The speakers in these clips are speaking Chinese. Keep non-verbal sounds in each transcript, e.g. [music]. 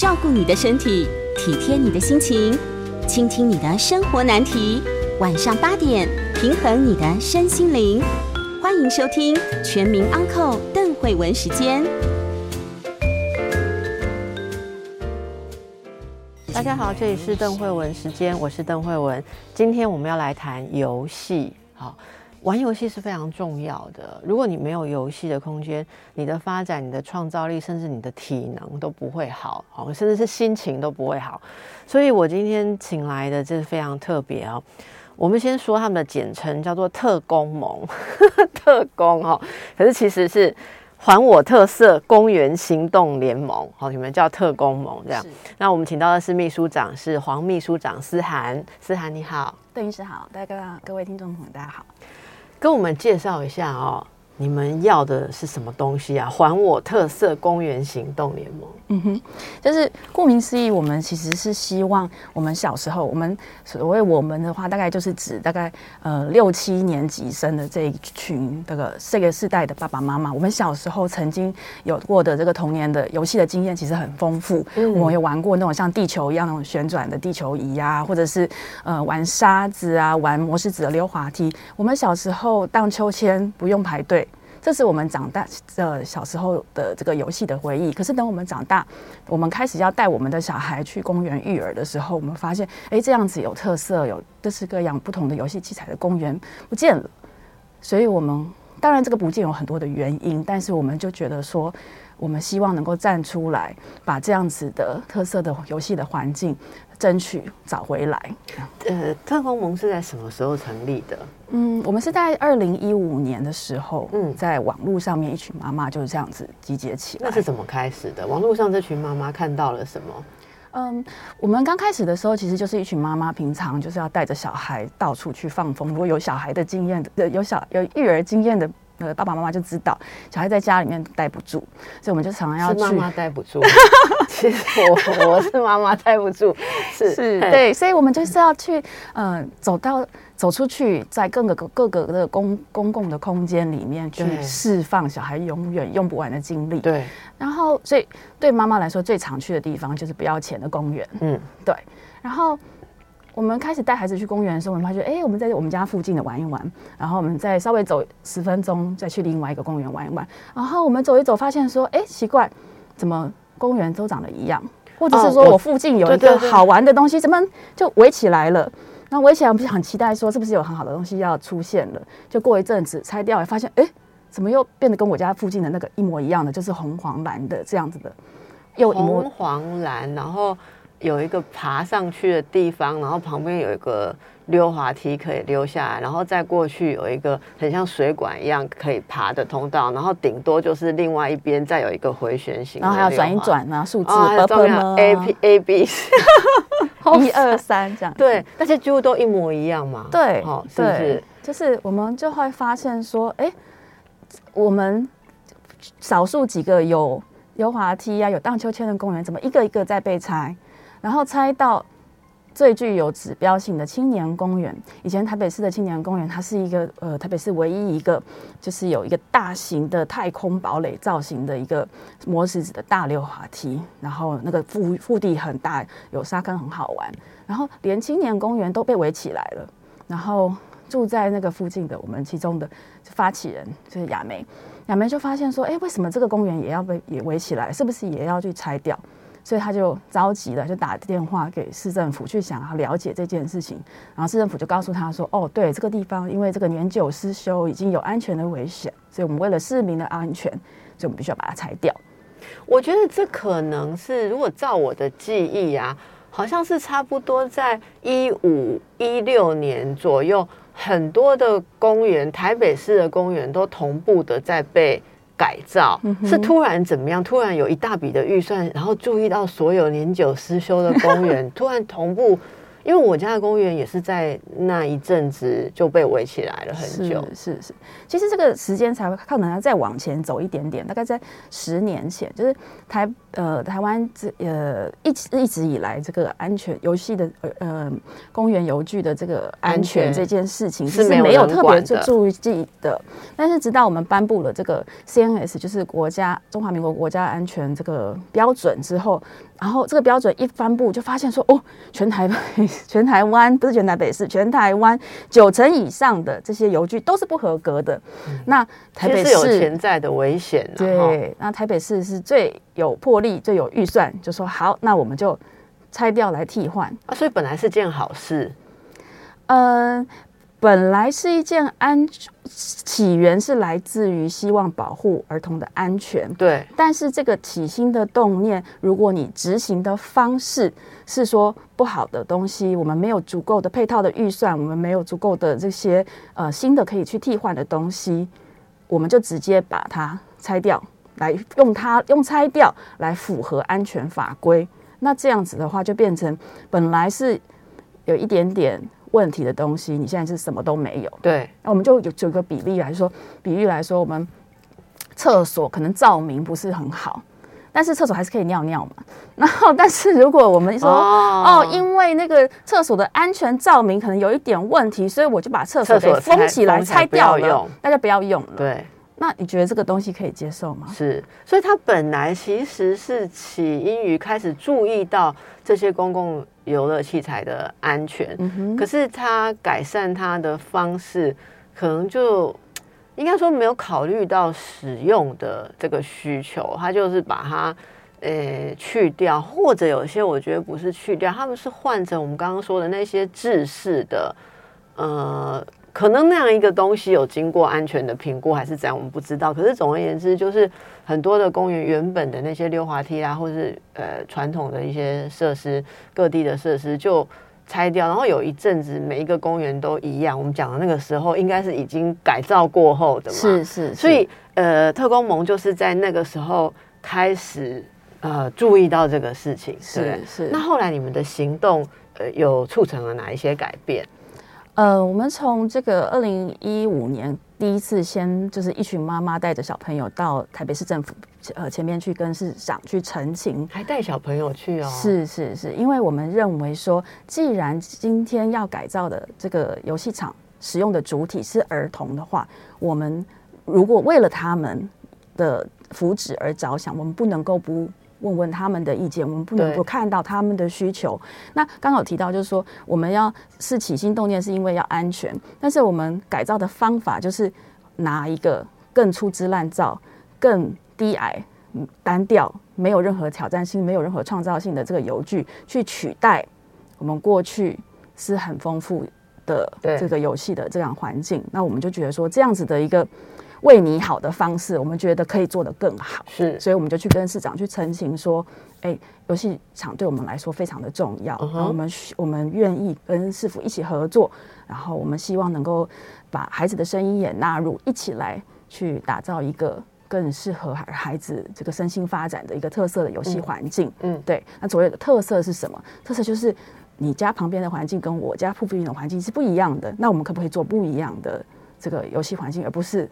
照顾你的身体，体贴你的心情，倾听你的生活难题。晚上八点，平衡你的身心灵。欢迎收听《全民安扣邓慧文时间。大家好，这里是邓慧文时间，我是邓慧文。今天我们要来谈游戏，好。玩游戏是非常重要的。如果你没有游戏的空间，你的发展、你的创造力，甚至你的体能都不会好，好，甚至是心情都不会好。所以我今天请来的这是非常特别哦。我们先说他们的简称叫做特工盟，[laughs] 特工哦，可是其实是还我特色公园行动联盟，好，你们叫特工盟这样。那我们请到的是秘书长，是黄秘书长思涵，思涵你好，邓医师好，大家各位听众朋友大家好。跟我们介绍一下哦。你们要的是什么东西啊？还我特色公园行动联盟。嗯哼，就是顾名思义，我们其实是希望我们小时候，我们所谓我们的话，大概就是指大概呃六七年级生的这一群这个这个世代的爸爸妈妈，我们小时候曾经有过的这个童年的游戏的经验，其实很丰富。嗯，我们有玩过那种像地球一样那种旋转的地球仪啊，或者是呃玩沙子啊，玩模式子的溜滑梯。我们小时候荡秋千不用排队。这是我们长大呃小时候的这个游戏的回忆。可是等我们长大，我们开始要带我们的小孩去公园育儿的时候，我们发现，哎，这样子有特色、有各式各样不同的游戏器材的公园不见了。所以，我们当然这个不见有很多的原因，但是我们就觉得说，我们希望能够站出来，把这样子的特色的游戏的环境。争取找回来。呃，特工盟是在什么时候成立的？嗯，我们是在二零一五年的时候，嗯，在网络上面一群妈妈就是这样子集结起来。那是怎么开始的？网络上这群妈妈看到了什么？嗯，我们刚开始的时候，其实就是一群妈妈，平常就是要带着小孩到处去放风。如果有小孩的经验的，有小有育儿经验的。呃，爸爸妈妈就知道小孩在家里面待不住，所以我们就常常要去。妈妈待不住，[laughs] 其实我我是妈妈待不住，[laughs] 是是，对，所以我们就是要去，嗯，走到走出去，在各个各个的公公共的空间里面去释放小孩永远用不完的精力。对，然后所以对妈妈来说，最常去的地方就是不要钱的公园。嗯，对，然后。我们开始带孩子去公园的时候，我们发觉，哎，我们在我们家附近的玩一玩，然后我们再稍微走十分钟，再去另外一个公园玩一玩。然后我们走一走，发现说，哎，奇怪，怎么公园都长得一样？或者是说我附近有一个好玩的东西，怎么就围起来了？那围起来，我们很期待说，是不是有很好的东西要出现了？就过一阵子拆掉，发现，哎，怎么又变得跟我家附近的那个一模一样的？就是红黄蓝的这样子的，又红黄蓝，然后。有一个爬上去的地方，然后旁边有一个溜滑梯可以溜下来，然后再过去有一个很像水管一样可以爬的通道，然后顶多就是另外一边再有一个回旋型，然后还要转一转啊，数字 A P A B，[laughs] 一二三这样，对，那些几乎都一模一样嘛，对，好，是不是？就是我们就会发现说，哎，我们少数几个有溜滑梯啊、有荡秋千的公园，怎么一个一个在被拆？然后猜到最具有指标性的青年公园，以前台北市的青年公园，它是一个呃台北市唯一一个就是有一个大型的太空堡垒造型的一个磨石子的大溜滑梯，然后那个腹腹地很大，有沙坑很好玩，然后连青年公园都被围起来了，然后住在那个附近的我们其中的发起人就是亚梅，亚梅就发现说，哎，为什么这个公园也要被也围起来？是不是也要去拆掉？所以他就着急了，就打电话给市政府去想要了解这件事情。然后市政府就告诉他说：“哦，对，这个地方因为这个年久失修，已经有安全的危险，所以我们为了市民的安全，所以我们必须要把它拆掉。”我觉得这可能是，如果照我的记忆啊，好像是差不多在一五一六年左右，很多的公园，台北市的公园都同步的在被。改造是突然怎么样？突然有一大笔的预算，然后注意到所有年久失修的公园，[laughs] 突然同步因为我家的公园也是在那一阵子就被围起来了很久。是是是，其实这个时间才会可能要再往前走一点点，大概在十年前，就是台呃台湾这呃一直一直以来这个安全游戏的呃呃公园游具的这个安全这件事情是没有特别注意的，但是直到我们颁布了这个 CNS，就是国家中华民国国家安全这个标准之后。然后这个标准一颁布，就发现说，哦，全台 [laughs] 全台湾不是全台北市，全台湾九成以上的这些邮局都是不合格的。那台北市有潜在的危险。对，那台北市是最有魄力、最有预算，就说好，那我们就拆掉来替换。啊，所以本来是件好事。嗯。本来是一件安起源是来自于希望保护儿童的安全，对。但是这个起心的动念，如果你执行的方式是说不好的东西，我们没有足够的配套的预算，我们没有足够的这些呃新的可以去替换的东西，我们就直接把它拆掉，来用它用拆掉来符合安全法规。那这样子的话，就变成本来是有一点点。问题的东西，你现在是什么都没有。对，那我们就有有个比例来说，比喻来说，我们厕所可能照明不是很好，但是厕所还是可以尿尿嘛。[laughs] 然后，但是如果我们说哦，因为那个厕所的安全照明可能有一点问题，所以我就把厕所给封起来拆掉了，大家不要用了。对。那你觉得这个东西可以接受吗？是，所以它本来其实是起因于开始注意到这些公共游乐器材的安全，可是它改善它的方式，可能就应该说没有考虑到使用的这个需求，它就是把它呃去掉，或者有些我觉得不是去掉，他们是换成我们刚刚说的那些制式的，呃。可能那样一个东西有经过安全的评估，还是怎样，我们不知道。可是总而言之，就是很多的公园原本的那些溜滑梯啊，或是呃传统的一些设施，各地的设施就拆掉。然后有一阵子，每一个公园都一样。我们讲的那个时候，应该是已经改造过后的嘛。是是。所以呃，特工盟就是在那个时候开始呃注意到这个事情。是是。那后来你们的行动呃，有促成了哪一些改变？呃，我们从这个二零一五年第一次先就是一群妈妈带着小朋友到台北市政府呃前面去跟市长去陈情，还带小朋友去哦。是是是，因为我们认为说，既然今天要改造的这个游戏场使用的主体是儿童的话，我们如果为了他们的福祉而着想，我们不能够不。问问他们的意见，我们不能不看到他们的需求。那刚好提到就是说，我们要是起心动念是因为要安全，但是我们改造的方法就是拿一个更粗制滥造、更低矮、单调、没有任何挑战性、没有任何创造性的这个油具，去取代我们过去是很丰富的这个游戏的这样环境。那我们就觉得说，这样子的一个。为你好的方式，我们觉得可以做得更好，是，所以我们就去跟市长去澄清说，哎，游戏场对我们来说非常的重要，然后我们我们愿意跟市府一起合作，然后我们希望能够把孩子的声音也纳入，一起来去打造一个更适合孩孩子这个身心发展的一个特色的游戏环境。嗯，对，那所谓的特色是什么？特色就是你家旁边的环境跟我家附近的环境是不一样的，那我们可不可以做不一样的这个游戏环境，而不是？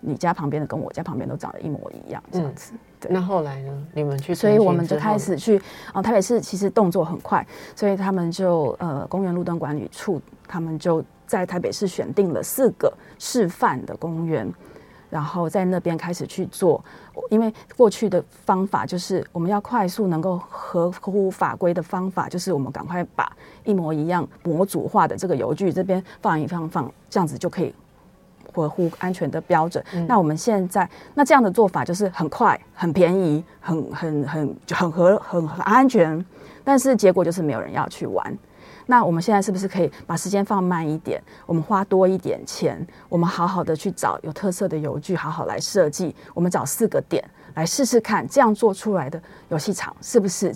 你家旁边的跟我家旁边都长得一模一样，这样子。对，那后来呢？你们去，所以我们就开始去啊。台北市其实动作很快，所以他们就呃，公园路灯管理处他们就在台北市选定了四个示范的公园，然后在那边开始去做。因为过去的方法就是我们要快速能够合乎法规的方法，就是我们赶快把一模一样模组化的这个油具这边放一放放，这样子就可以。合乎安全的标准，那我们现在那这样的做法就是很快、很便宜、很很很很合很很安全，但是结果就是没有人要去玩。那我们现在是不是可以把时间放慢一点？我们花多一点钱，我们好好的去找有特色的游具，好好来设计。我们找四个点来试试看，这样做出来的游戏场是不是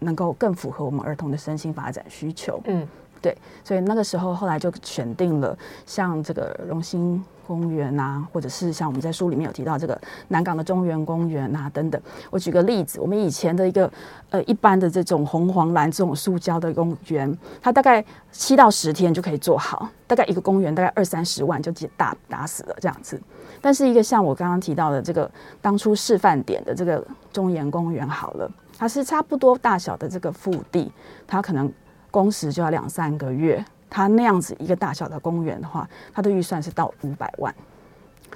能够更符合我们儿童的身心发展需求？嗯。对，所以那个时候后来就选定了像这个荣兴公园啊，或者是像我们在书里面有提到这个南港的中原公园啊等等。我举个例子，我们以前的一个呃一般的这种红黄蓝这种塑胶的公园，它大概七到十天就可以做好，大概一个公园大概二三十万就打打死了这样子。但是一个像我刚刚提到的这个当初示范点的这个中原公园好了，它是差不多大小的这个腹地，它可能工时就要两三个月。他那样子一个大小的公园的话，他的预算是到五百万。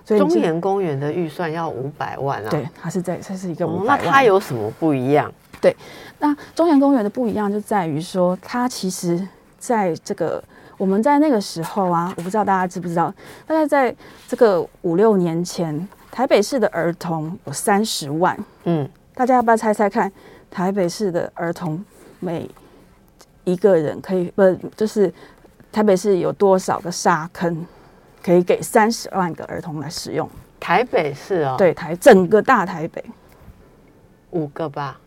所以中研公园的预算要五百万啊？对，它是在这是一个五百万。那它有什么不一样？对，那中研公园的不一样就在于说，它其实在这个。我们在那个时候啊，我不知道大家知不知道，大概在这个五六年前，台北市的儿童有三十万。嗯，大家要不要猜猜看，台北市的儿童每一个人可以不就是台北市有多少个沙坑可以给三十万个儿童来使用？台北市哦，对，台整个大台北五个吧。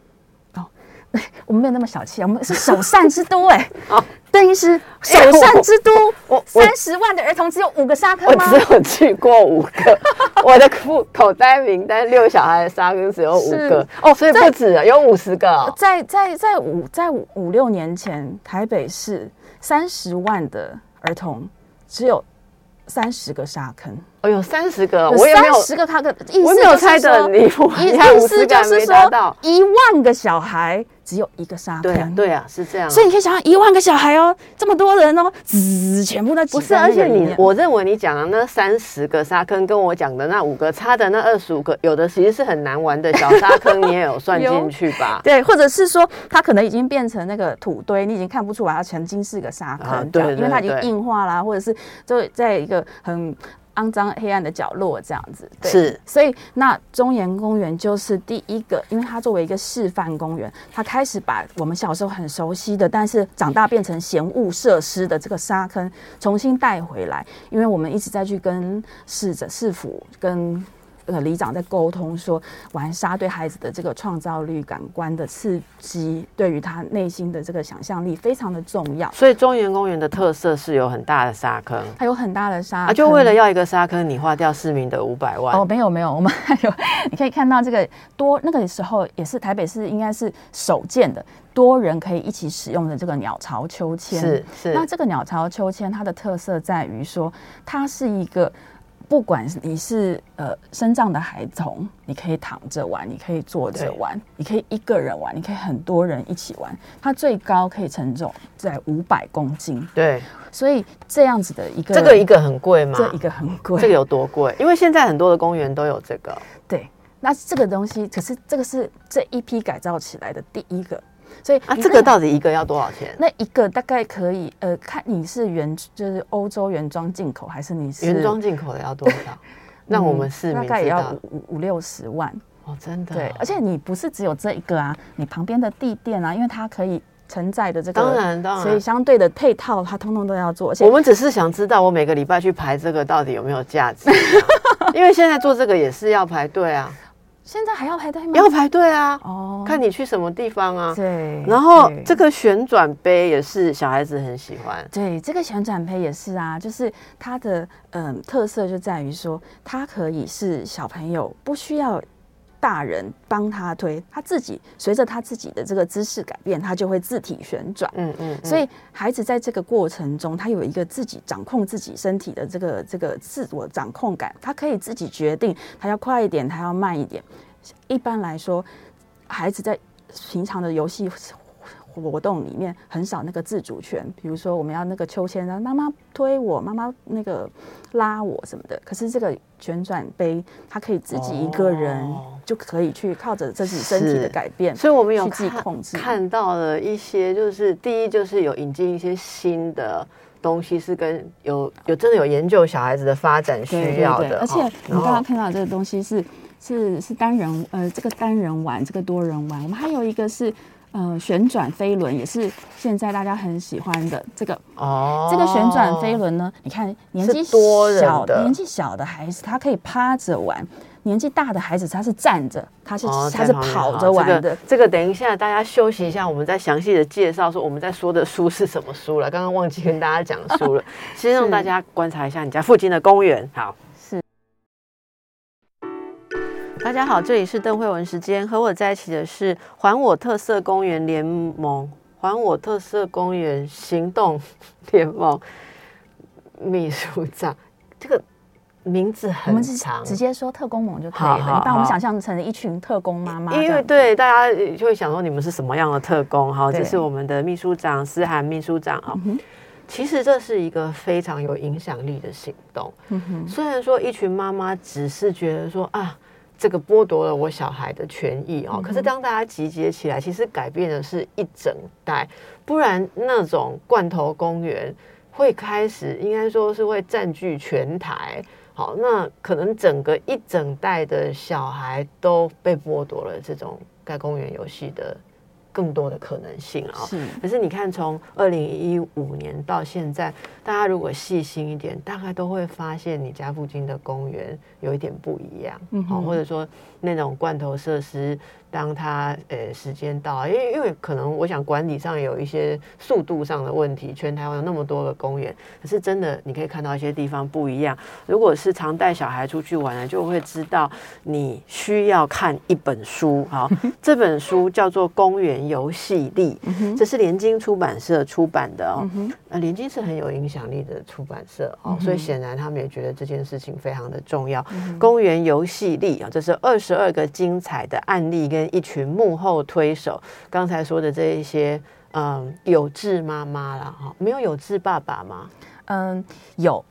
哦，[laughs] 我们没有那么小气，我们是首善之都哎。[laughs] 哦。邓医师，首善之都，[laughs] 我三十万的儿童只有五个沙坑吗？我只有去过五个，[laughs] 我的口口袋名单六小孩的沙坑只有五个哦，所以不止有五十个。在在在五在五六年前，台北市三十万的儿童只有三十个沙坑。哦，有三十个，我有三十个沙坑，我没有猜的，你意 [laughs] 思就是说一万个小孩。只有一个沙坑，对啊，是这样。所以你可以想象一万个小孩哦，这么多人哦，滋，全部都不是。而且你，我认为你讲的那三十个沙坑，跟我讲的那五个差的那二十五个，有的其实是很难玩的小沙坑，你也有算 [laughs] 进去吧？对，或者是说它可能已经变成那个土堆，你已经看不出来它曾经是个沙坑，对，因为它已经硬化啦，或者是就在一个很。肮脏黑暗的角落这样子，是，所以那中研公园就是第一个，因为它作为一个示范公园，它开始把我们小时候很熟悉的，但是长大变成闲物设施的这个沙坑重新带回来，因为我们一直在去跟市者市府跟。呃，里长在沟通说，玩沙对孩子的这个创造力、感官的刺激，对于他内心的这个想象力非常的重要。所以中原公园的特色是有很大的沙坑，它有很大的沙，啊，就为了要一个沙坑，你花掉市民的五百万？哦，没有没有，我们还有，你可以看到这个多那个时候也是台北市应该是首建的多人可以一起使用的这个鸟巢秋千。是是，那这个鸟巢秋千它的特色在于说，它是一个。不管你是呃身障的孩童，你可以躺着玩，你可以坐着玩，你可以一个人玩，你可以很多人一起玩。它最高可以承重在五百公斤。对，所以这样子的一个，这个一个很贵吗？这一个很贵。这个有多贵？因为现在很多的公园都有这个。对，那这个东西，可是这个是这一批改造起来的第一个。所以啊，这个到底一个要多少钱？那一个大概可以，呃，看你是原就是欧洲原装进口，还是你是原装进口的要多少？[laughs] 那我们是大概也要五五六十万哦，真的。对，而且你不是只有这一个啊，你旁边的地垫啊，因为它可以承载的这个，当然当然，所以相对的配套它通通都要做。我们只是想知道，我每个礼拜去排这个到底有没有价值？[laughs] 因为现在做这个也是要排队啊。现在还要排队吗？要排队啊！哦，看你去什么地方啊。对。然后这个旋转杯也是小孩子很喜欢。对，这个旋转杯也是啊，就是它的嗯特色就在于说，它可以是小朋友不需要。大人帮他推，他自己随着他自己的这个姿势改变，他就会自体旋转。嗯嗯，所以孩子在这个过程中，他有一个自己掌控自己身体的这个这个自我掌控感，他可以自己决定他要快一点，他要慢一点。一般来说，孩子在平常的游戏。活动里面很少那个自主权，比如说我们要那个秋千，然后妈妈推我，妈妈那个拉我什么的。可是这个旋转杯，它可以自己一个人就可以去靠着自己身体的改变，所以我们有去控制。看到了一些，就是第一就是有引进一些新的东西，是跟有有真的有研究小孩子的发展需要的。而且你刚刚看到这个东西是是是单人呃这个单人玩，这个多人玩，我们还有一个是。呃，旋转飞轮也是现在大家很喜欢的这个哦。这个旋转飞轮呢，你看年纪小的年纪小的孩子，他可以趴着玩，年纪大的孩子他是站着，他是哦，他是跑着玩这个的。这个等一下大家休息一下，我们再详细的介绍说我们在说的书是什么书了。刚刚忘记跟大家讲书了，[laughs] 先让大家观察一下你家附近的公园。好，大家好，这里是邓慧文时间，和我在一起的是还我特色公园联盟、还我特色公园行动联盟 [laughs] 秘书长。这个名字我很们是长，直接说特工盟就可以了，好好你把我们想象成一群特工妈妈因为样。对大家就会想说你们是什么样的特工哈？对这是我们的秘书长思涵秘书长啊。嗯其实这是一个非常有影响力的行动。嗯哼，虽然说一群妈妈只是觉得说啊，这个剥夺了我小孩的权益哦，可是当大家集结起来，其实改变的是一整代。不然那种罐头公园会开始，应该说是会占据全台。好，那可能整个一整代的小孩都被剥夺了这种盖公园游戏的更多的可能性啊、是。可是你看，从二零一五年到现在，大家如果细心一点，大概都会发现你家附近的公园有一点不一样，哦或者说那种罐头设施，当他呃时间到，因为因为可能我想管理上有一些速度上的问题，全台湾有那么多个公园，可是真的你可以看到一些地方不一样。如果是常带小孩出去玩的，就会知道你需要看一本书，好，这本书叫做《公园游戏力》，这是联经出版社出版的哦。呃，联经是很有影响力的出版社哦，所以显然他们也觉得这件事情非常的重要。公园游戏力啊，这是二十二个精彩的案例跟一群幕后推手。刚才说的这一些，嗯，有志妈妈啦，哈，没有有志爸爸吗？嗯，有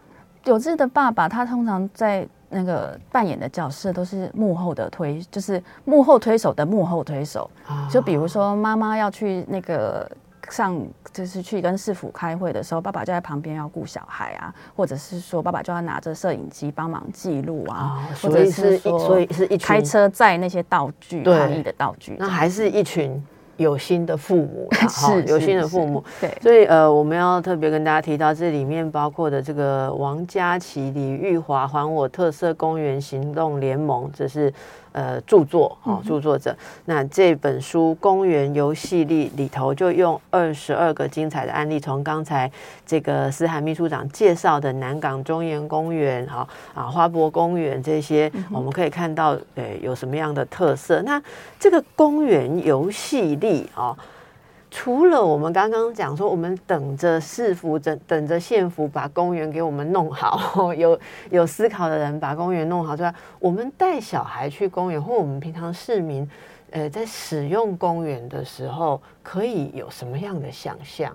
有志的爸爸，他通常在那个扮演的角色都是幕后的推，就是幕后推手的幕后推手。啊就比如说妈妈要去那个上，就是去跟市府开会的时候，爸爸就在旁边要顾小孩啊，或者是说爸爸就要拿着摄影机帮忙记录啊，啊，或者所以是一所以是一群开，车载那些道具，对抗疫的道具，那还是一群有心的父母 [laughs] 是有心的父母。对。所以呃，我们要特别跟大家提到，这里面包括的这个王佳琪、李玉华还我特色公园行动联盟，这是呃著作哦，著作者。那这本书《公园游戏力》里头就用二十二个精彩的案例，从刚才这个思涵秘书长介绍的南港中研公园，哈啊花博公园这些，我们可以看到呃有什么样的特色。那这个公园游戏力啊。除了我们刚刚讲说，我们等着市府等等着县府把公园给我们弄好，[laughs] 有有思考的人把公园弄好之外，我们带小孩去公园，或我们平常市民，呃，在使用公园的时候，可以有什么样的想象？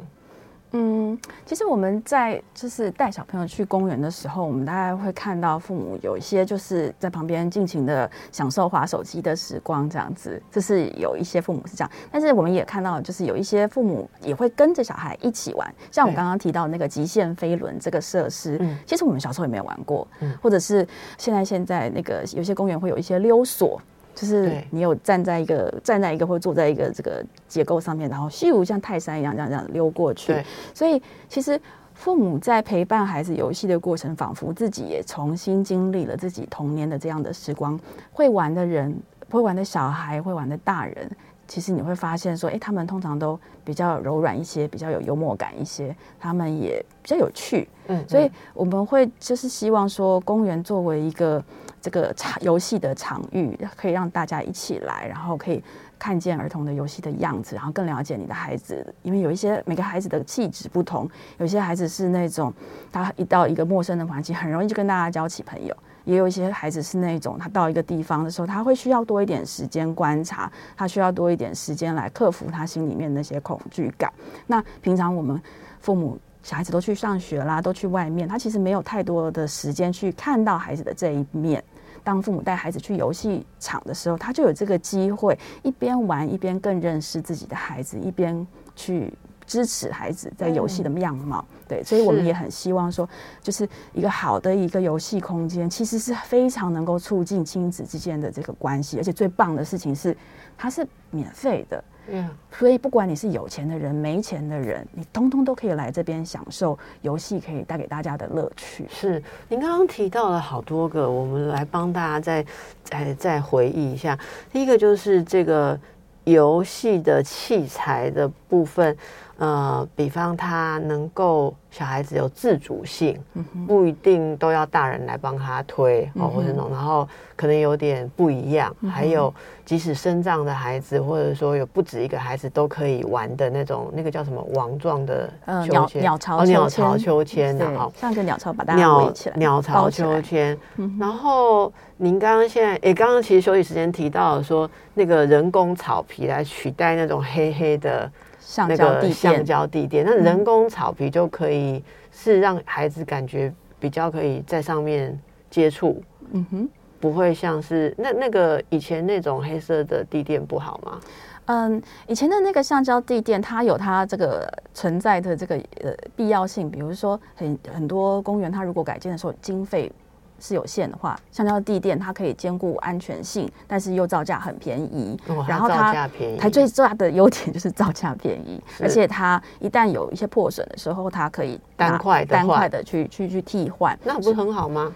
嗯，其实我们在就是带小朋友去公园的时候，我们大概会看到父母有一些就是在旁边尽情的享受滑手机的时光，这样子，这是有一些父母是这样。但是我们也看到，就是有一些父母也会跟着小孩一起玩，像我对刚刚提到那个极限飞轮这个设施，嗯其实我们小时候也没有玩过，嗯或者是现在现在那个有些公园会有一些溜索。就是你有站在一个站在一个或坐在一个这个结构上面，然后咻像泰山一样这样这样溜过去。对，所以其实父母在陪伴孩子游戏的过程，仿佛自己也重新经历了自己童年的这样的时光。会玩的人，会玩的小孩，会玩的大人，其实你会发现说，诶，他们通常都比较柔软一些，比较有幽默感一些，他们也比较有趣。嗯所以我们会就是希望说，公园作为一个这个场游戏的场域，可以让大家一起来，然后可以看见儿童的游戏的样子，然后更了解你的孩子。因为有一些每个孩子的气质不同，有些孩子是那种他一到一个陌生的环境，很容易就跟大家交起朋友。也有一些孩子是那种，他到一个地方的时候，他会需要多一点时间观察，他需要多一点时间来克服他心里面那些恐惧感。那平常我们父母小孩子都去上学啦，都去外面，他其实没有太多的时间去看到孩子的这一面。当父母带孩子去游戏场的时候，他就有这个机会一边玩一边更认识自己的孩子，一边去支持孩子在游戏的样貌。对，所以我们也很希望说，就是一个好的一个游戏空间，其实是非常能够促进亲子之间的这个关系，而且最棒的事情是，它是免费的。嗯，所以不管你是有钱的人、没钱的人，你通通都可以来这边享受游戏可以带给大家的乐趣。是，您刚刚提到了好多个，我们来帮大家再再再回忆一下。第一个就是这个游戏的器材的部分。呃，比方他能够小孩子有自主性，不一定都要大人来帮他推哦，或者那种，然后可能有点不一样。还有，即使生障的孩子，或者说有不止一个孩子都可以玩的那种，那个叫什么网状的鸟鸟巢鸟巢秋千的哈，像个鸟巢把大家围起来，鸟巢秋千。然后您刚刚现在，诶，刚刚其实休息时间提到说，那个人工草皮来取代那种黑黑的。那个橡胶地垫，那人工草皮就可以是让孩子感觉比较可以在上面接触，嗯哼，不会像是那那个以前那种黑色的地垫不好吗？嗯，以前的那个橡胶地垫，它有它这个存在的这个呃必要性，比如说很很多公园，它如果改建的时候经费。是有限的话，橡胶地垫它可以兼顾安全性，但是又造价很便宜。然后它它最大的优点就是造价便宜，而且它一旦有一些破损的时候，它可以单块单块的去去去替换。那不是很好吗？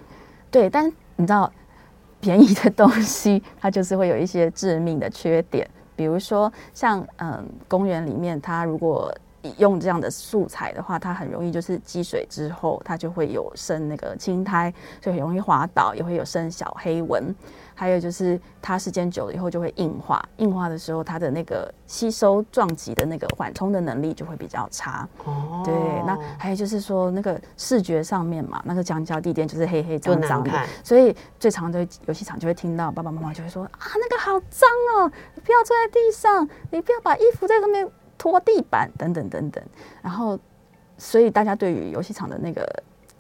对，但你知道便宜的东西，它就是会有一些致命的缺点，比如说像嗯公园里面，它如果用这样的素材的话，它很容易就是积水之后，它就会有生那个青苔，就很容易滑倒，也会有生小黑纹。还有就是它时间久了以后就会硬化，硬化的时候它的那个吸收撞击的那个缓冲的能力就会比较差。哦，对，那还有就是说那个视觉上面嘛，那个橡胶地垫就是黑黑脏脏的，所以最常的游戏场就会听到爸爸妈妈就会说啊，那个好脏哦，你不要坐在地上，你不要把衣服在上面。拖地板等等等等，然后，所以大家对于游戏场的那个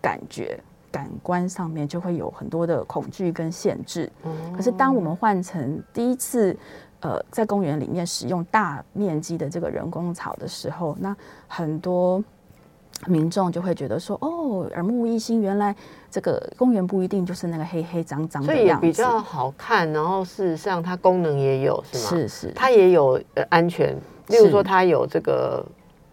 感觉、感官上面就会有很多的恐惧跟限制。可是当我们换成第一次，呃，在公园里面使用大面积的这个人工草的时候，那很多民众就会觉得说：“哦，耳目一新，原来这个公园不一定就是那个黑黑脏脏的样子，比较好看。然后事实上，它功能也有，是吗？是是，它也有呃安全。”例如说，它有这个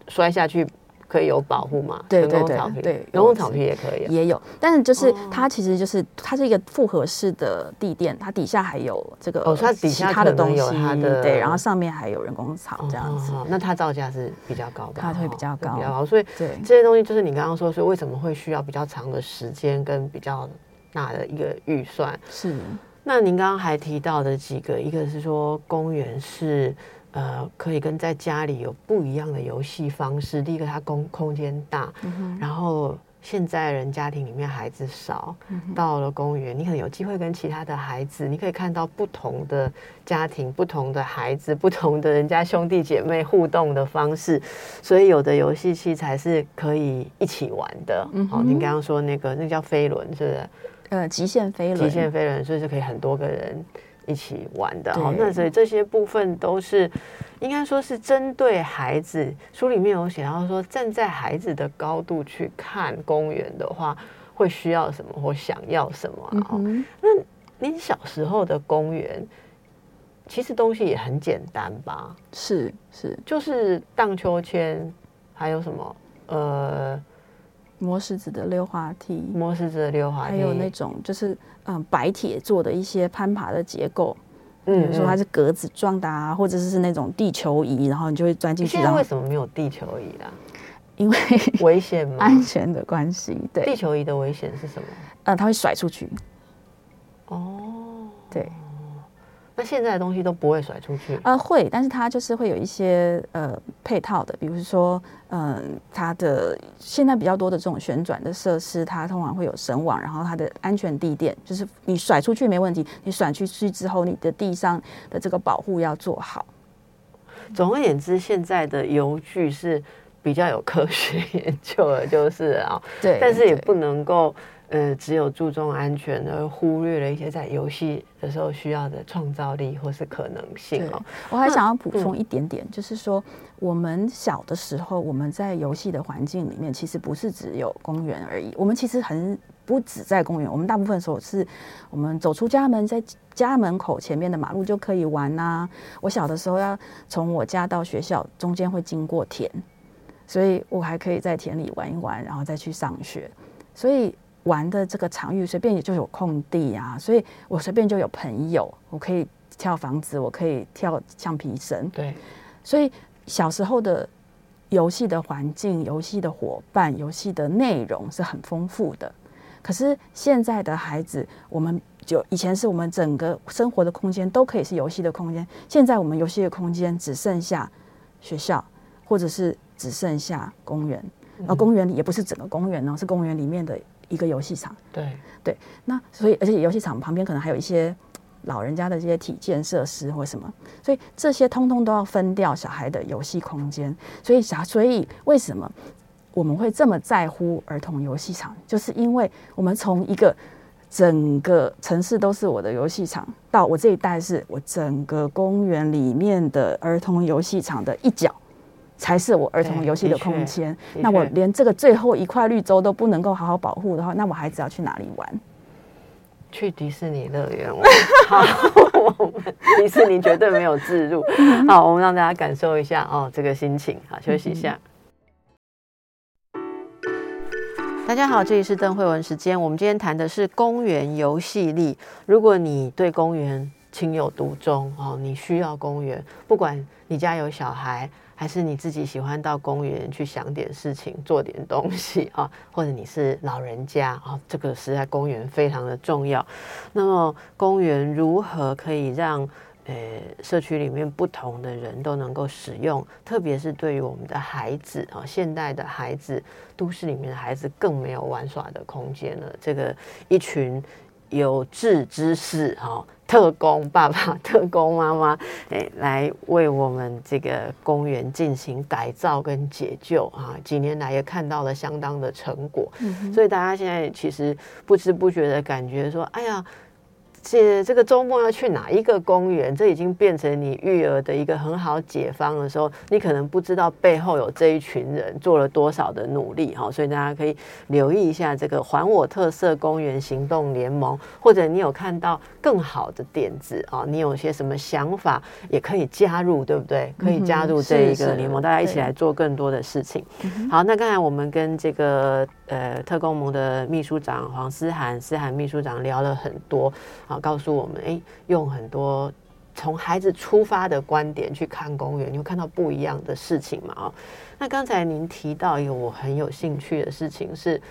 摔下去可以有保护嘛？对对对对，人工草皮也可以，也有。但是就是它其实就是它是一个复合式的地垫，它底下还有这个哦，它底下它的东西，的对，然后上面还有人工草这样子。那它造价是比较高的，它会比较高，比较高。所以对这些东西，就是你刚刚说，所以为什么会需要比较长的时间跟比较大的一个预算？是。那您刚刚还提到的几个，一个是说公园是。呃，可以跟在家里有不一样的游戏方式。第一个，它空空间大，然后现在人家庭里面孩子少，到了公园，你可能有机会跟其他的孩子，你可以看到不同的家庭、不同的孩子、[laughs] 不同的人家兄弟姐妹互动的方式。所以有的游戏器材是可以一起玩的。好，您刚刚说那个，那叫飞轮，是不是？呃，极限飞轮，极限飞轮，所以是可以很多个人。一起玩的哈，那所以这些部分都是应该说是针对孩子。书里面有写到说，站在孩子的高度去看公园的话，会需要什么或想要什么啊？那您小时候的公园，其实东西也很简单吧？是是，就是荡秋千，还有什么呃。磨石子的溜滑梯，磨石子的溜滑梯，还有那种就是嗯白铁做的一些攀爬的结构，嗯，比如说它是格子状的啊，或者是那种地球仪，然后你就会钻进去。现在为什么没有地球仪啦？因为 [laughs] 危险吗？安全的关系。对，地球仪的危险是什么？呃，它会甩出去。哦，对。那现在的东西都不会甩出去？呃，会，但是它就是会有一些呃配套的，比如说，嗯，它的现在比较多的这种旋转的设施，它通常会有绳网，然后它的安全地垫，就是你甩出去没问题，你甩出去之后，你的地上的这个保护要做好。总而言之，现在的油具是比较有科学研究的，就是啊，对，但是也不能够。呃，只有注重安全，而忽略了一些在游戏的时候需要的创造力或是可能性哦。我还想要补充一点点，就是说，我们小的时候，我们在游戏的环境里面，其实不是只有公园而已。我们其实很不止在公园，我们大部分时候是我们走出家门，在家门口前面的马路就可以玩呐。我小的时候要从我家到学校中间会经过田，所以我还可以在田里玩一玩，然后再去上学。所以玩的这个场域随便也就有空地啊，所以我随便就有朋友，我可以跳房子，我可以跳橡皮绳。对，所以小时候的游戏的环境、游戏的伙伴、游戏的内容是很丰富的。可是现在的孩子，我们就以前是我们整个生活的空间都可以是游戏的空间，现在我们游戏的空间只剩下学校，或者是只剩下公园。而公园里也不是整个公园哦，是公园里面的一个游戏场。对对，那所以而且游戏场旁边可能还有一些老人家的这些体健设施或什么，所以这些通通都要分掉小孩的游戏空间。所以小所以为什么我们会这么在乎儿童游戏场？就是因为我们从一个整个城市都是我的游戏场，到我这一代是我整个公园里面的儿童游戏场的一角。才是我儿童游戏的空间。那我连这个最后一块绿洲都不能够好好保护的话，那我孩子要去哪里玩？去迪士尼乐园玩。[laughs] 好，我们 [laughs] 迪士尼绝对没有自入。好，我们让大家感受一下哦，这个心情。好，休息一下。大家好，这里是邓慧文时间。我们今天谈的是公园游戏力。如果你对公园情有独钟哦，你需要公园，不管你家有小孩。还是你自己喜欢到公园去想点事情、做点东西啊？或者你是老人家啊？这个实在公园非常的重要。那么，公园如何可以让呃社区里面不同的人都能够使用？特别是对于我们的孩子啊，现代的孩子、都市里面的孩子更没有玩耍的空间了。这个一群有志之士哈。特工爸爸、特工妈妈，[laughs] 哎，来为我们这个公园进行改造跟解救啊！几年来也看到了相当的成果，所以大家现在其实不知不觉的感觉说，哎呀。这这个周末要去哪一个公园？这已经变成你育儿的一个很好解方的时候，你可能不知道背后有这一群人做了多少的努力哈。所以大家可以留意一下这个“还我特色公园行动联盟”，或者你有看到更好的点子啊，你有些什么想法也可以加入，对不对？可以加入这一个联盟，大家一起来做更多的事情。好，那刚才我们跟这个呃特工盟的秘书长黄思涵、思涵秘书长聊了很多。啊，告诉我们，哎，用很多从孩子出发的观点去看公园，你会看到不一样的事情嘛？啊，那刚才您提到一个我很有兴趣的事情，是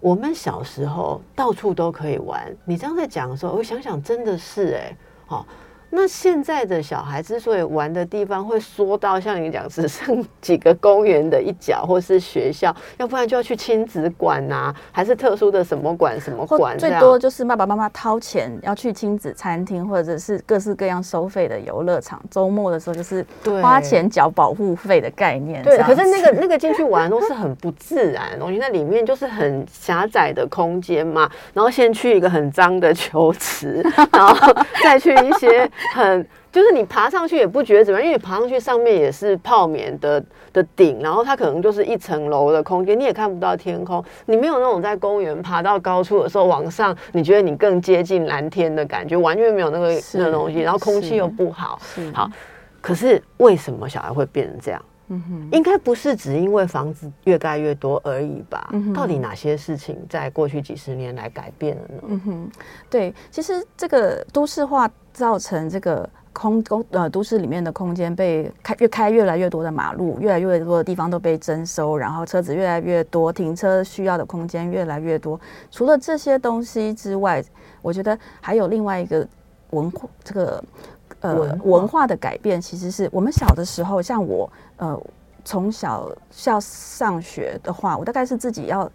我们小时候到处都可以玩。你这样在讲的时候，我想想，真的是哎，好。那现在的小孩之所以玩的地方会缩到像你讲只剩 [laughs] 几个公园的一角，或是学校，要不然就要去亲子馆呐，还是特殊的什么馆什么馆？最多就是爸爸妈妈掏钱要去亲子餐厅，或者是各式各样收费的游乐场。周末的时候就是花钱缴保护费的概念。对，可是那个那个进去玩都是很不自然的东西，那里面就是很狭窄的空间嘛，然后先去一个很脏的 [laughs] 球池，然后再去一些。很，就是你爬上去也不觉得怎么样，因为你爬上去上面也是泡棉的的顶，然后它可能就是一层楼的空间，你也看不到天空，你没有那种在公园爬到高处的时候往上，你觉得你更接近蓝天的感觉，完全没有那个那东西，然后空气又不好，好，可是为什么小孩会变成这样？嗯哼，应该不是只因为房子越盖越多而已吧？到底哪些事情在过去几十年来改变了呢？嗯哼，对，其实这个都市化造成这个空公呃都市里面的空间被开越开越来越多的马路，越来越多的地方都被征收，然后车子越来越多，停车需要的空间越来越多。除了这些东西之外，我觉得还有另外一个文化这个。呃，文化的改变其实是我们小的时候，像我，呃，从小校上学的话，我大概是自己要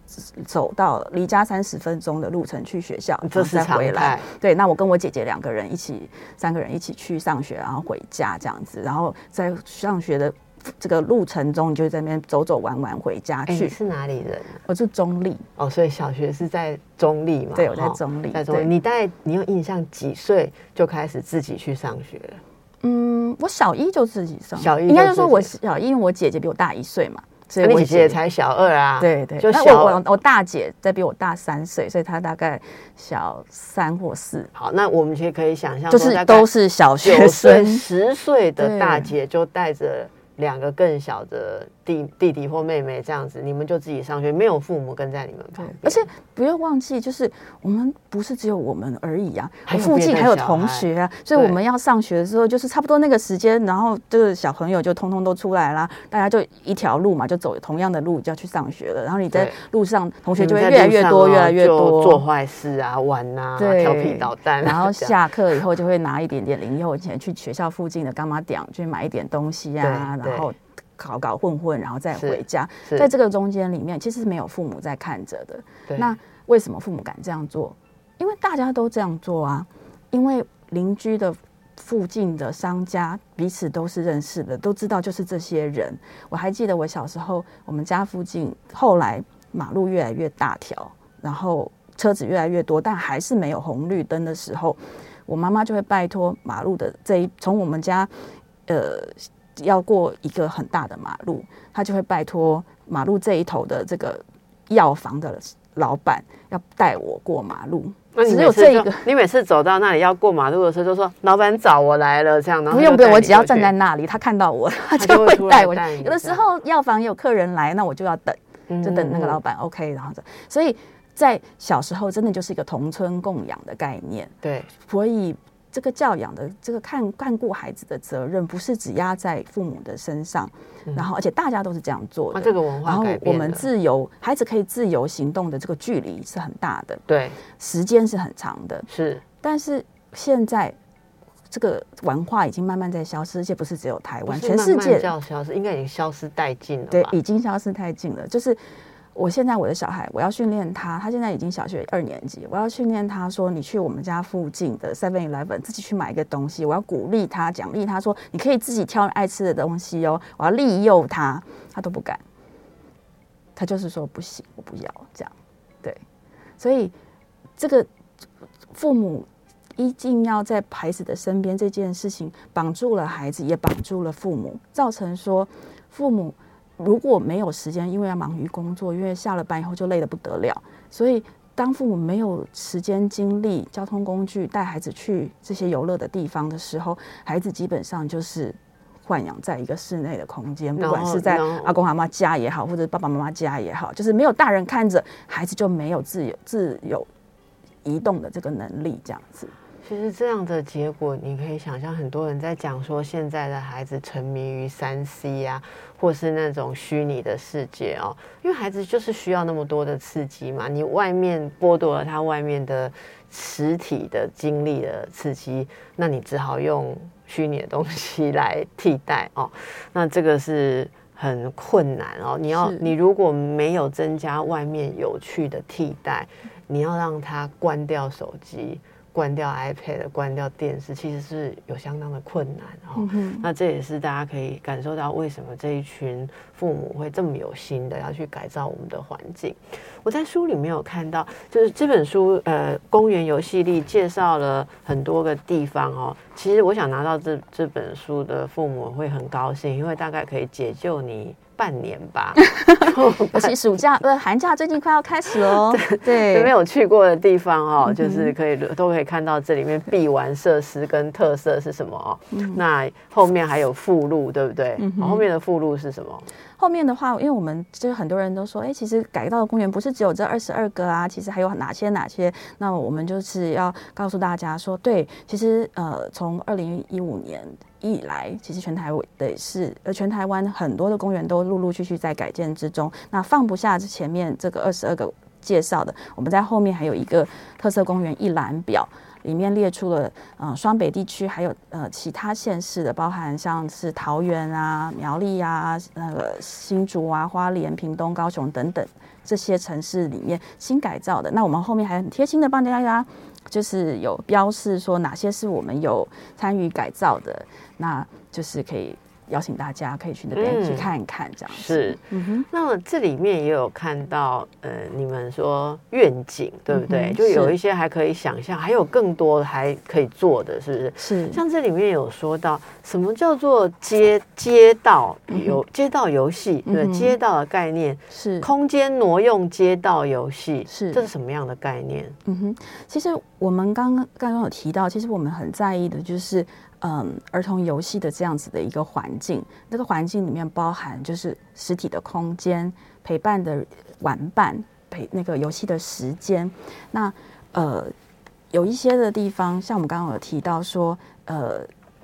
走到离家三十分钟的路程去学校，再回来。对，那我跟我姐姐两个人一起，三个人一起去上学，然后回家这样子，然后在上学的。这个路程中，你就在那边走走玩玩，回家去。是哪里人？我是中立哦，所以小学是在中立嘛？对，我在中立。在中立，你大概你有印象几岁就开始自己去上学了？嗯，我小一就自己上，小一应该就说我小一，因为我姐姐比我大一岁嘛，所以我姐姐才小二啊，对对，那就小我我我大姐在比我大三岁，所以她大概小三或四，好，那我们其实可以想象就是都是小学生，十岁的大姐就带着两个更小的弟弟弟或妹妹这样子，你们就自己上学，没有父母跟在你们旁边，而且不要忘记，就是我们不是只有我们而已啊，还附近还有同学啊，所以我对们要上学的时候，就是差不多那个时间，然后这个小朋友就通通都出来啦，大家就一条路嘛，就走同样的路就要去上学了，然后你在路上同学就会越来越多，越哦来越多，做坏事啊、玩啊、对。调皮捣蛋啊，然后下课以后就会拿一点点零用钱去学校附近的干妈店去买一点东西啊，然后搞搞混混，然后再回家。在这个中间里面，其实是没有父母在看着的。那为什么父母敢这样做？因为大家都这样做啊，因为邻居的。附近的商家彼此都是认识的，都知道就是这些人。我还记得我小时候，我们家附近后来马路越来越大条，然后车子越来越多，但还是没有红绿灯的时候，我妈妈就会拜托马路的这一从我们家呃要过一个很大的马路，他就会拜托马路这一头的这个药房的老板要带我过马路。只有这一个，你每次走到那里要过马路的时候，就说老板找我来了，这样，然后不用不用，我只要站在那里，他看到我，他就就会带我。有的时候药房有客人来，那我就要等，就等那个老板。板 OK，然后这，所以在小时候真的就是一个同村共养的概念。对，所以这个教养的这个看看顾孩子的责任，不是只压在父母的身上，然后而且大家都是这样做的。那这个文化然后我们自由，孩子可以自由行动的这个距离是很大的，对时间是很长的。是但是现在这个文化已经慢慢在消失，而且不是只有台湾，慢慢全世界叫消失，应该已经消失殆尽了？对已经消失殆尽了。就是我现在我的小孩，我要训练他，他现在已经小学二年级，我要训练他说，你去我们家附近的 Seven Eleven 自己去买一个东西，我要鼓励他，奖励他说，你可以自己挑爱吃的东西哦，我要利诱他，他都不敢，他就是说不行，我不要这样，对，所以这个父母。一定要在孩子的身边这件事情绑住了孩子，也绑住了父母，造成说父母如果没有时间，因为要忙于工作，因为下了班以后就累得不得了，所以当父母没有时间、精力、交通工具带孩子去这些游乐的地方的时候，孩子基本上就是豢养在一个室内的空间，不管是在阿公阿妈家也好，或者爸爸妈妈家也好，就是没有大人看着，孩子就没有自由自由移动的这个能力，这样子。其实这样的结果，你可以想象，很多人在讲说，现在的孩子沉迷于三 C 啊，或是那种虚拟的世界哦，因为孩子就是需要那么多的刺激嘛，你外面剥夺了他外面的实体的经历的刺激，那你只好用虚拟的东西来替代哦，那这个是很困难哦。你要你如果没有增加外面有趣的替代，你要让他关掉手机。关掉 iPad、关掉电视，其实是有相当的困难哦。那这也是大家可以感受到为什么这一群父母会这么有心的要去改造我们的环境。我在书里面有看到，就是这本书呃，公园游戏力介绍了很多个地方哦。其实我想拿到这这本书的父母会很高兴，因为大概可以解救你半年吧。[laughs] 而且暑假呃寒假最近快要开始喽，[laughs] 对，没有去过的地方哦，就是可以都可以看到这里面必玩设施跟特色是什么哦。那后面还有附录，对不对？哦后面的附录是什么？后面的话，因为我们就是很多人都说，哎、其实改造的公园不是只有这二十二个啊，其实还有哪些哪些。那我们就是要告诉大家说，对，其实呃，从二零一五年以来，其实全台的是呃，全台湾很多的公园都陆陆续续在改建之中。那放不下前面这个二十二个介绍的，我们在后面还有一个特色公园一览表。里面列出了呃双北地区，还有呃其他县市的，包含像是桃园啊、苗栗啊、那个新竹啊、花莲、屏东、高雄等等这些城市里面新改造的。那我们后面还很贴心的帮大家，就是有标示说哪些是我们有参与改造的，那就是可以邀请大家可以去那边去嗯看一看，这样子。是。嗯哼，那么这里面也有看到，呃，你们说愿景，对不对？嗯就有一些还可以想象，还有更多还可以做的，是不是？是像这里面有说到，什么叫做街街道游街道游戏？对，街道的概念，是空间挪用街道游戏，是这是什么样的概念？嗯哼，其实我们刚刚刚刚有提到，其实我们很在意的就是，嗯，儿童游戏的这样子的一个环境。那个环境里面包含就是实体的空间、陪伴的玩伴、陪那个游戏的时间。那呃，有一些的地方，像我们刚刚有提到说，呃。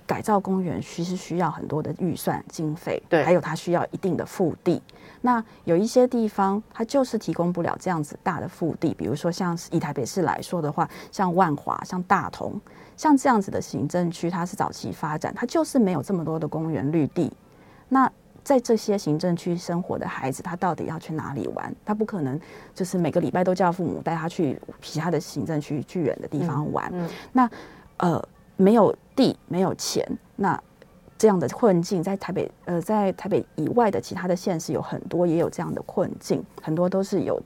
改造公园其实需要很多的预算经费，对还有它需要一定的腹地。那有一些地方它就是提供不了这样子大的腹地，比如说像以台北市来说的话，像万华、像大同，像这样子的行政区，它是早期发展，它就是没有这么多的公园绿地。那在这些行政区生活的孩子，他到底要去哪里玩？他不可能就是每个礼拜都叫父母带他去其他的行政区去远的地方玩。嗯那呃，没有地，没有钱，那这样的困境在台北呃，在台北以外的其他的县市有很多也有这样的困境，很多都是有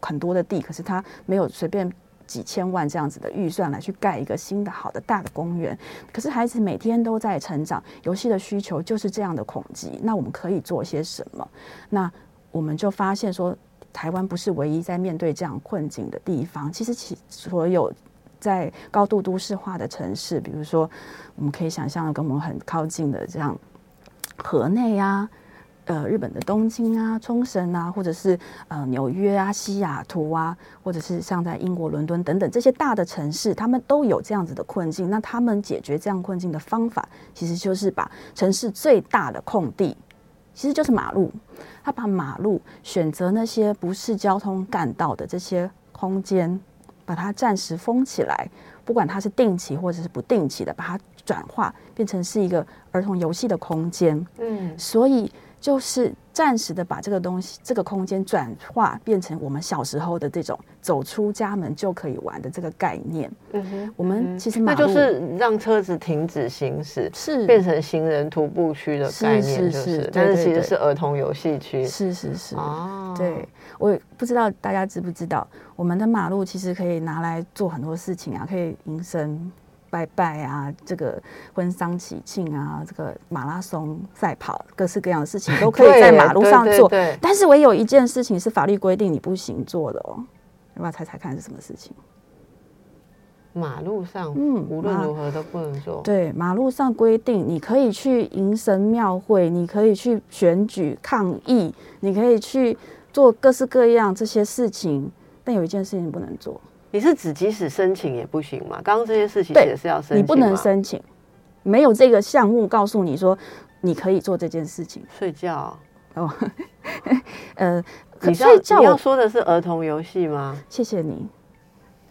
很多的地，可是他没有随便。几千万这样子的预算来去盖一个新的好的大的公园，可是孩子每天都在成长，游戏的需求就是这样的恐惧。那我们可以做些什么？那我们就发现说，台湾不是唯一在面对这样困境的地方，其实其所有在高度都市化的城市，比如说我们可以想象跟我们很靠近的这样河内啊。呃，日本的东京啊、冲绳啊，或者是呃纽约啊、西雅图啊，或者是像在英国伦敦等等这些大的城市，他们都有这样子的困境。那他们解决这样困境的方法，其实就是把城市最大的空地，其实就是马路，他把马路选择那些不是交通干道的这些空间，把它暂时封起来，不管它是定期或者是不定期的，把它转化变成是一个儿童游戏的空间。嗯，所以就是暂时的把这个东西、这个空间转化变成我们小时候的这种走出家门就可以玩的这个概念。嗯哼我们其实那就是让车子停止行驶，是变成行人徒步区的概念，是就是但是其实是儿童游戏区。是是是，哦，对，我不知道大家知不知道，我们的马路其实可以拿来做很多事情啊，可以迎神拜拜啊，这个婚丧喜庆啊，这个马拉松赛跑，各式各样的事情都可以在马路上做。对对对但是唯有一件事情是法律规定你不行做的哦，要不要猜猜看是什么事情？马路上，嗯无论马如何都不能做。对，马路上规定你可以去迎神庙会，你可以去选举抗议，你可以去做各式各样这些事情，但有一件事情不能做。你是指即使申请也不行吗？刚刚这些事情对也是要申请你不能申请，没有这个项目告诉你说你可以做这件事情睡觉。哦。[laughs] 呃，可你是要你要说的是儿童游戏吗？谢谢你。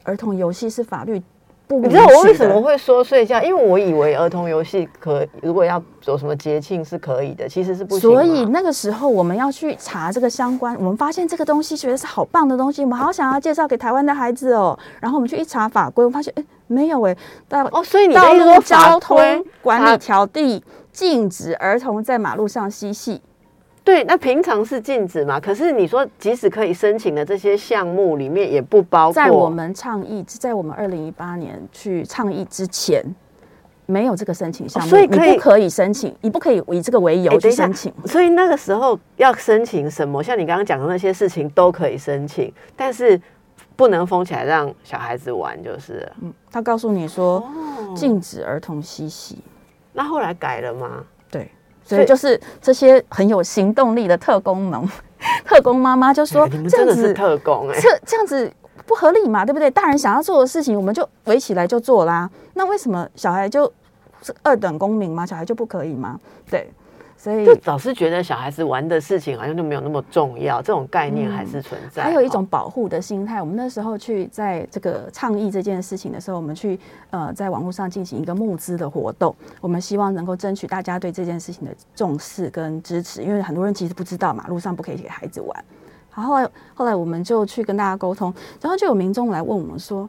儿童游戏是法律不你知道我为什么会说睡觉？因为我以为儿童游戏可如果要有什么节庆是可以的，其实是不行嘛。所以那个时候我们要去查这个相关，我们发现这个东西觉得是好棒的东西，我们好想要介绍给台湾的孩子哦。然后我们去一查法规，我发现哎没有哎，道哦，所以你的道路意思说法交通管理条例禁止儿童在马路上嬉戏。对，那平常是禁止嘛？可是你说即使可以申请的这些项目里面也不包括，在我们倡议，在我们二零一八年去倡议之前，没有这个申请项目，哦所以你不可以申请，你不可以以这个为由去申请。所以那个时候要申请什么，像你刚刚讲的那些事情都可以申请，但是不能封起来让小孩子玩，就是。嗯，他告诉你说哦禁止儿童嬉戏，那后来改了吗？对，所以就是这些很有行动力的特工们、[laughs] 特工妈妈就说这样子，真的是特工哎、这这样子不合理嘛，对不对？大人想要做的事情，我们就围起来就做啦。那为什么小孩就是二等公民吗？小孩就不可以吗？对，所以就老是觉得小孩子玩的事情好像就没有那么重要，这种概念还是存在。还有一哦种保护的心态。我们那时候去在这个倡议这件事情的时候，我们去呃在网络上进行一个募资的活动，我们希望能够争取大家对这件事情的重视跟支持，因为很多人其实不知道马路上不可以给孩子玩。好，后来后来我们就去跟大家沟通，然后就有民众来问我们说：“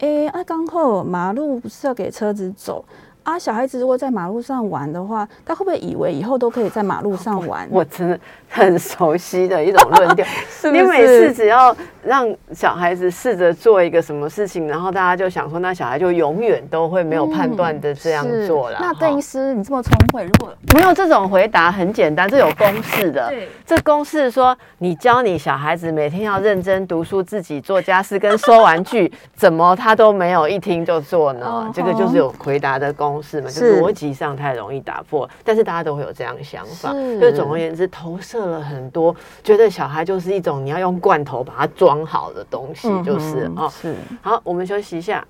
诶，啊，刚好马路不是要给车子走？”啊啊，小孩子如果在马路上玩的话，他会不会以为以后都可以在马路上玩？我真的很熟悉的一种论调。[laughs] 你每次？只要让小孩子试着做一个什么事情，然后大家就想说，那小孩就永远都会没有判断的这样做了。那哈邓医师，你这么聪慧，如果没有这种回答很简单，这有公式的。对这公式说，你教你小孩子每天要认真读书，自己做家事跟收玩具，怎么他都没有一听就做呢？哦这个就是有回答的公式嘛，就是是逻辑上太容易打破，但是大家都会有这样的想法。是就总而言之，投射了很多，觉得小孩就是一种你要用罐头把它装好的东西，就是嗯哼哦。是好，我们休息一下。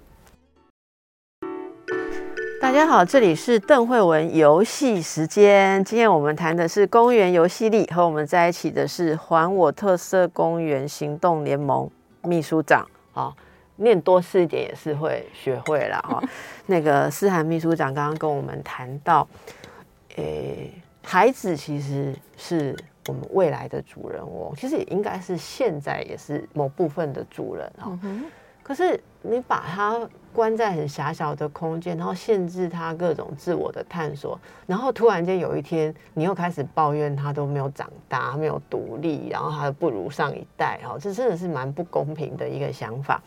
大家好，这里是邓慧文游戏时间。今天我们谈的是公园游戏力，和我们在一起的是还我特色公园行动联盟秘书长。哦，念多试一点也是会学会了。[laughs] 哈、那个思涵秘书长刚刚跟我们谈到，诶、孩子其实是我们未来的主人翁，其实也应该是现在也是某部分的主人哈。可是你把他关在很狭小的空间，然后限制他各种自我的探索，然后突然间有一天，你又开始抱怨他都没有长大，没有独立，然后他不如上一代，哈，这真的是蛮不公平的一个想法。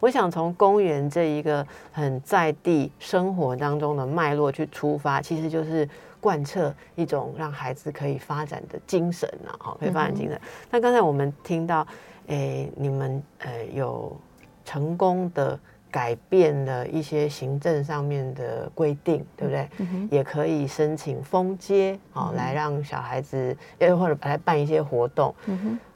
我想从公园这一个很在地生活当中的脉络去出发，其实就是贯彻一种让孩子可以发展的精神呐，哈，可以发展精神。那刚才我们听到，诶，你们呃有成功的改变了一些行政上面的规定，对不对？也可以申请封街，哦，来让小孩子，呃，或者来办一些活动。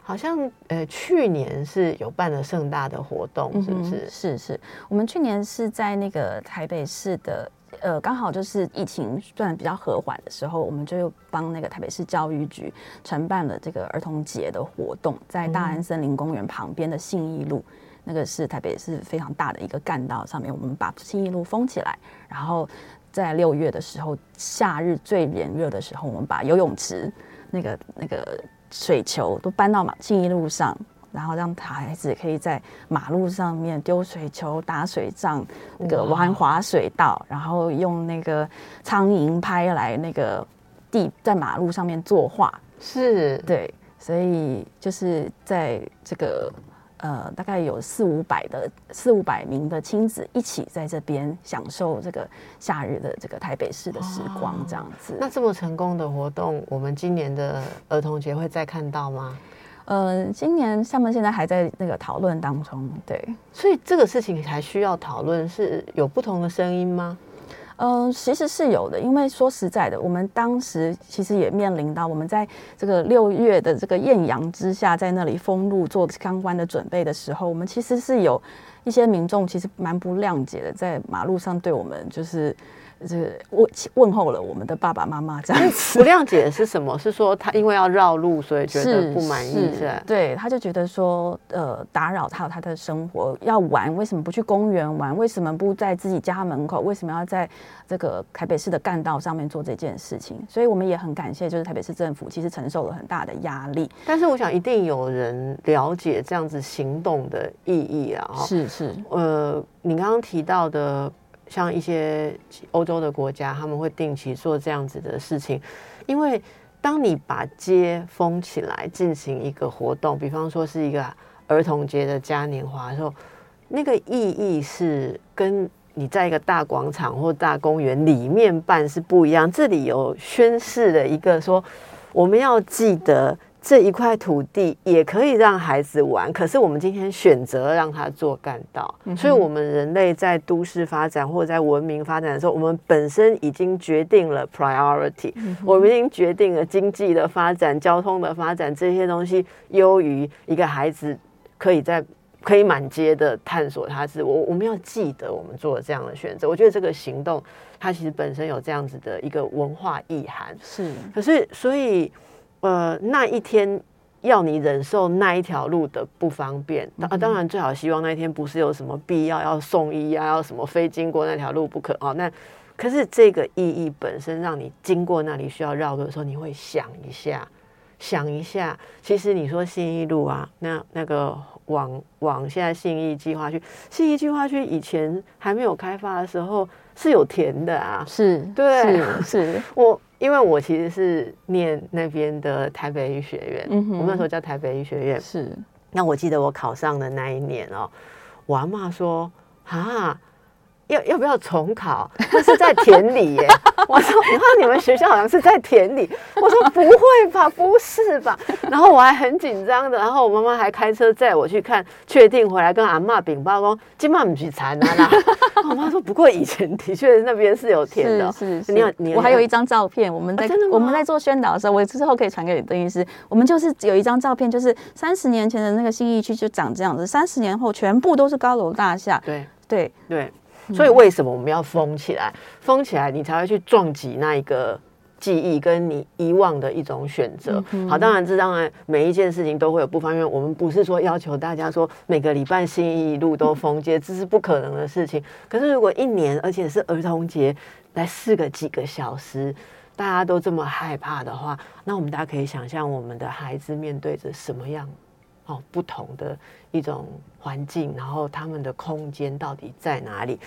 好像呃，去年是有办了盛大的活动，是不是？嗯是是，我们去年是在那个台北市的，呃，刚好就是疫情算比较和缓的时候，我们就又帮那个台北市教育局承办了这个儿童节的活动，在大安森林公园旁边的信义路。那个是台北市非常大的一个干道，上面我们把信义路封起来，然后在六月的时候，夏日最炎热的时候，我们把游泳池那个那个水球都搬到马庆一路上，然后让孩子可以在马路上面丢水球、打水仗，那个玩滑水道，然后用那个苍蝇拍来那个地在马路上面作画，是，对，所以就是在这个呃，大概有四五百的四五百名的亲子一起在这边享受这个夏日的这个台北市的时光，这样子。那这么成功的活动，我们今年的儿童节会再看到吗？呃，今年他们现在还在那个讨论当中，对。所以这个事情还需要讨论，是有不同的声音吗？嗯，其实是有的，因为说实在的，我们当时其实也面临到我们在这个六月的这个艳阳之下，在那里封路做相关的准备的时候，我们其实是有一些民众其实蛮不谅解的，在马路上对我们就是这个问问候了我们的爸爸妈妈这样子。不谅解是什么？是说他因为要绕路，所以觉得不满意，是吧？对，他就觉得说，呃，打扰他他的生活，要玩为什么不去公园玩？为什么不在自己家门口？为什么要在这个台北市的干道上面做这件事情？所以我们也很感谢，就是台北市政府其实承受了很大的压力。但是我想一定有人了解这样子行动的意义啊！哈是是，呃，你刚刚提到的，像一些欧洲的国家，他们会定期做这样子的事情，因为当你把街封起来进行一个活动，比方说是一个儿童节的嘉年华的时候，那个意义是跟你在一个大广场或大公园里面办是不一样。这里有宣示了一个说，我们要记得这一块土地也可以让孩子玩，可是我们今天选择让他做干道，所以我们人类在都市发展或者在文明发展的时候，我们本身已经决定了 priority，、我们已经决定了经济的发展、交通的发展这些东西优于一个孩子可以在。可以满街的探索他自我，我们要记得我们做了这样的选择。我觉得这个行动，它其实本身有这样子的一个文化意涵。是可是，所以，呃，那一天要你忍受那一条路的不方便，啊，当然最好希望那一天不是有什么必要要送医啊，要什么非经过那条路不可啊。那可是这个意义本身，让你经过那里需要绕路的时候，你会想一下，想一下，其实你说信义路啊，那那个往往现在信义计划区，信义计划区以前还没有开发的时候，是有甜的啊。是，对是是，[laughs] 我因为我其实是念那边的台北医学院，我们那时候叫台北医学院。是，那我记得我考上的那一年哦，我阿妈说啊。要要不要重考？[laughs] 那是在田里耶。我说，你看你们学校好像是在田里。我说不会吧，不是吧？然后我还很紧张的，然后我妈妈还开车载我去看，确定回来跟阿妈禀报说，今晚不去参啊啦。[laughs] 我妈说，不过以前的确那边是有田的。是是，你有你我还有一张照片，我们在、我们在做宣导的时候，我之后可以传给邓医师。我们就是有一张照片，就是三十年前的那个新义区就长这样子，三十年后全部都是高楼大厦。对对，对，所以为什么我们要封起来？封起来，你才会去撞击那一个记忆跟你遗忘的一种选择。好，当然这当然每一件事情都会有不方便。我们不是说要求大家说每个礼拜新一路都封街，这是不可能的事情。可是如果一年，而且是儿童节，来四个几个小时。大家都这么害怕的话，那我们大家可以想象，我们的孩子面对着什么样哦不同的一种环境，然后他们的空间到底在哪里？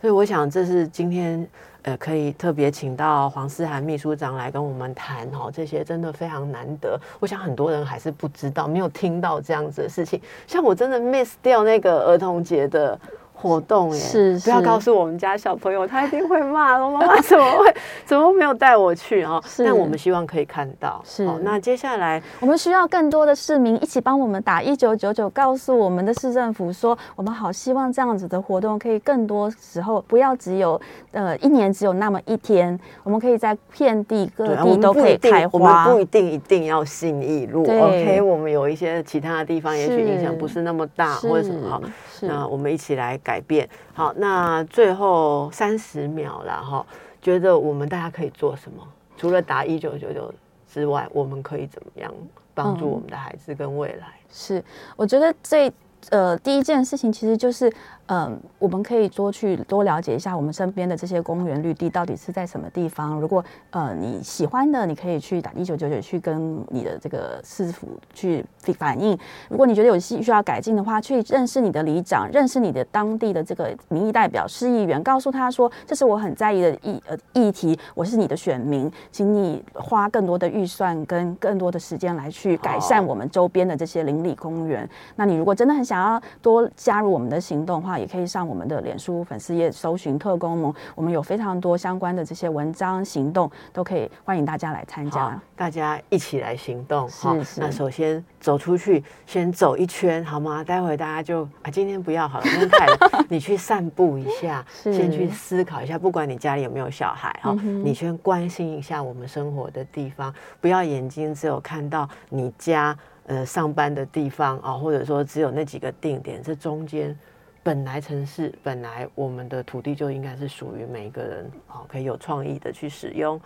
所以我想，这是今天呃可以特别请到黄思涵秘书长来跟我们谈哦，这些真的非常难得。我想很多人还是不知道，没有听到这样子的事情。像我真的 miss 掉那个儿童节的。活动耶，是不要告诉我们家小朋友，他一定会骂我妈妈怎么会 [laughs] 怎么没有带我去哈？是但我们希望可以看到。是好那接下来我们需要更多的市民一起帮我们打一九九九，告诉我们的市政府说，我们好希望这样子的活动可以更多时候，不要只有呃一年只有那么一天，我们可以在遍地各地都可以开花我们不。一定一定要信义路对，OK？我们有一些其他的地方，也许影响不是那么大，或者什么好。那我们一起来改变。好，那最后三十秒了哈，觉得我们大家可以做什么？除了打一九九九之外，我们可以怎么样帮助嗯我们的孩子跟未来？是，我觉得最呃第一件事情其实就是，嗯、我们可以多去多了解一下我们身边的这些公园绿地到底是在什么地方。如果呃你喜欢的，你可以去打一九九九去跟你的这个市府去反映。如果你觉得有需需要改进的话，去认识你的里长，认识你的当地的这个民意代表、市议员，告诉他说这是我很在意的议呃议题，我是你的选民，请你花更多的预算跟更多的时间来去改善我们周边的这些邻里公园。那你如果真的很想要多加入我们的行动的话，也可以上我们的脸书粉丝页搜寻特工盟，我们有非常多相关的这些文章行动，都可以欢迎大家来参加。，大家一起来行动是好那首先走出去，先走一圈好吗？待会大家就啊，今天不要好了，今天太冷，[laughs] 你去散步一下，先去思考一下，不管你家里有没有小孩哈，嗯你先关心一下我们生活的地方，不要眼睛只有看到你家呃上班的地方啊，或者说只有那几个定点，这中间。本来城市本来我们的土地就应该是属于每一个人，好可以有创意的去使用。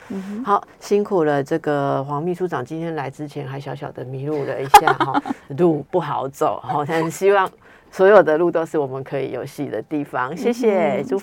好，辛苦了这个黄秘书长，今天来之前还小小的迷路了一下 [laughs] 哈，路不好走哈，但希望所有的路都是我们可以有戏的地方。谢谢，祝福。